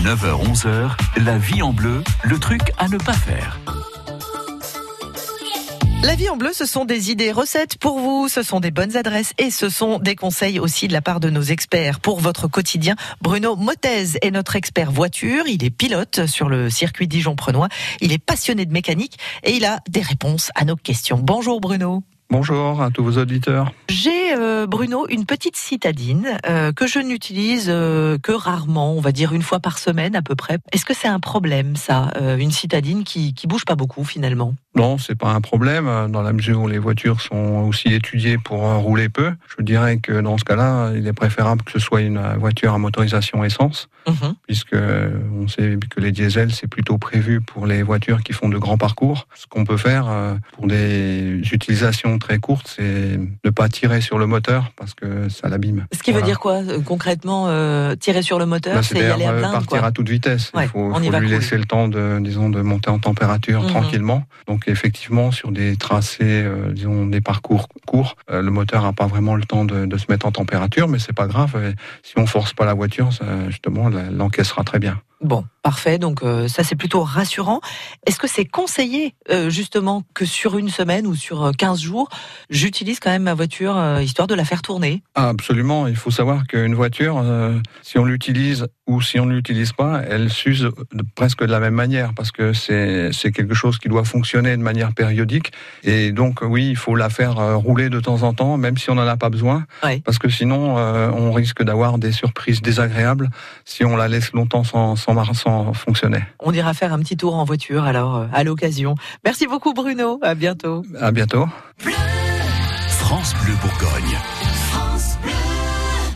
9h-11h, la vie en bleu, le truc à ne pas faire. La vie en bleu, ce sont des idées recettes pour vous, ce sont des bonnes adresses et ce sont des conseils aussi de la part de nos experts pour votre quotidien. Bruno Motez est notre expert voiture, il est pilote sur le circuit Dijon-Prenois, il est passionné de mécanique et il a des réponses à nos questions. Bonjour Bruno. Bonjour à tous vos auditeurs. J'ai, euh, Bruno, une petite citadine euh, que je n'utilise euh, que rarement, on va dire une fois par semaine à peu près. Est-ce que c'est un problème, ça, une citadine qui, qui bouge pas beaucoup finalement? Non, c'est pas un problème dans la mesure où les voitures sont aussi étudiées pour rouler peu. Je dirais que dans ce cas-là, il est préférable que ce soit une voiture à motorisation essence, mhm. puisque on sait que les diesels c'est plutôt prévu pour les voitures qui font de grands parcours. Ce qu'on peut faire pour des utilisations très courtes, c'est ne pas tirer sur le moteur parce que ça l'abîme. Ce qui veut dire quoi euh, concrètement euh, Tirer sur le moteur, c'est y aller à euh, partir à toute vitesse. il faut, lui laisser le temps de, disons, de monter en température mhm. tranquillement. Donc effectivement, sur des tracés, disons, des parcours courts, le moteur n'a pas vraiment le temps de, se mettre en température, mais c'est pas grave. Si on force pas la voiture, ça, justement, l'encaissera très bien. Bon, parfait. Donc euh, ça c'est plutôt rassurant. Est-ce que c'est conseillé euh, justement que sur une semaine ou sur 15 euh, jours, j'utilise quand même ma voiture histoire de la faire tourner? Ah, Absolument. Il faut savoir qu'une voiture, si on l'utilise ou si on ne l'utilise pas, elle s'use presque de la même manière parce que c'est quelque chose qui doit fonctionner de manière périodique. Et donc oui, il faut la faire rouler de temps en temps, même si on n'en a pas besoin, parce que sinon on risque d'avoir des surprises désagréables si on la laisse longtemps sans, sans on ira faire un petit tour en voiture alors euh, à l'occasion. Merci beaucoup Bruno, à bientôt. À bientôt. France Bleu Bourgogne. France Bleu.